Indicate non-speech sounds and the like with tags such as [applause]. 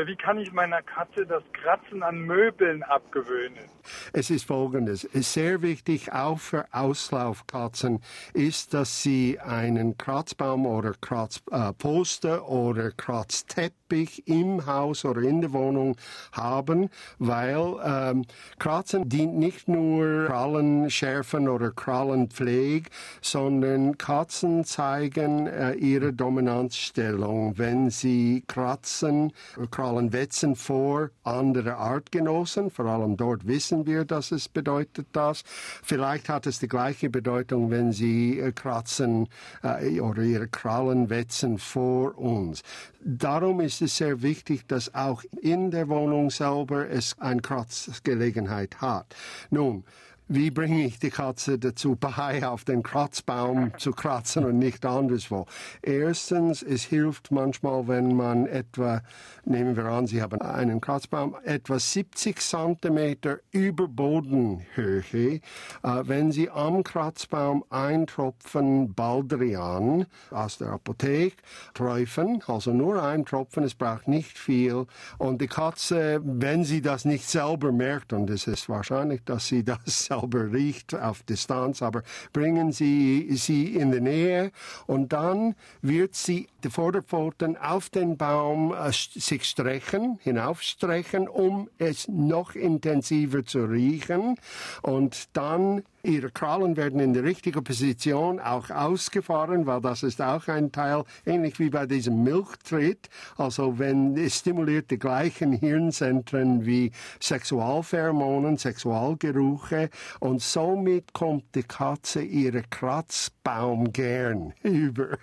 Äh, wie kann ich meiner Katze das Kratzen an Möbeln abgewöhnen? Es ist folgendes. Es ist sehr wichtig, auch für Auslaufkatzen, ist, dass sie einen Kratzbaum oder Kratzposter äh, oder Kratzteppich im Haus oder in der Wohnung haben, weil ähm, Kratzen dient nicht nur Krallenschärfen oder Krallenpflege, sondern Katzen zeigen äh, ihre Dominanzstellung, wenn sie kratzen, Krallen wetzen vor andere Artgenossen, vor allem dort wissen wir, dass es bedeutet das. Vielleicht hat es die gleiche Bedeutung, wenn sie äh, kratzen äh, oder ihre Krallen wetzen vor uns. Darum ist es sehr wichtig, dass auch in der Wohnung selber es eine Kratzgelegenheit hat. Nun, wie bringe ich die Katze dazu bei, auf den Kratzbaum zu kratzen und nicht anderswo? Erstens, es hilft manchmal, wenn man etwa, nehmen wir an, Sie haben einen Kratzbaum, etwa 70 Zentimeter über Bodenhöhe, äh, wenn Sie am Kratzbaum ein Tropfen Baldrian aus der Apotheke träufen, also nur ein Tropfen, es braucht nicht viel, und die Katze, wenn sie das nicht selber merkt, und es ist wahrscheinlich, dass sie das [laughs] selber sauber riecht auf Distanz, aber bringen Sie sie in die Nähe und dann wird sie die Vorderpfoten auf den Baum äh, sich strechen, hinaufstrechen, um es noch intensiver zu riechen und dann Ihre Krallen werden in die richtige Position auch ausgefahren, weil das ist auch ein Teil, ähnlich wie bei diesem Milchtritt. Also wenn es stimuliert die gleichen Hirnzentren wie Sexualpheromonen, Sexualgeruche und somit kommt die Katze ihre Kratzbaum gern [laughs] über.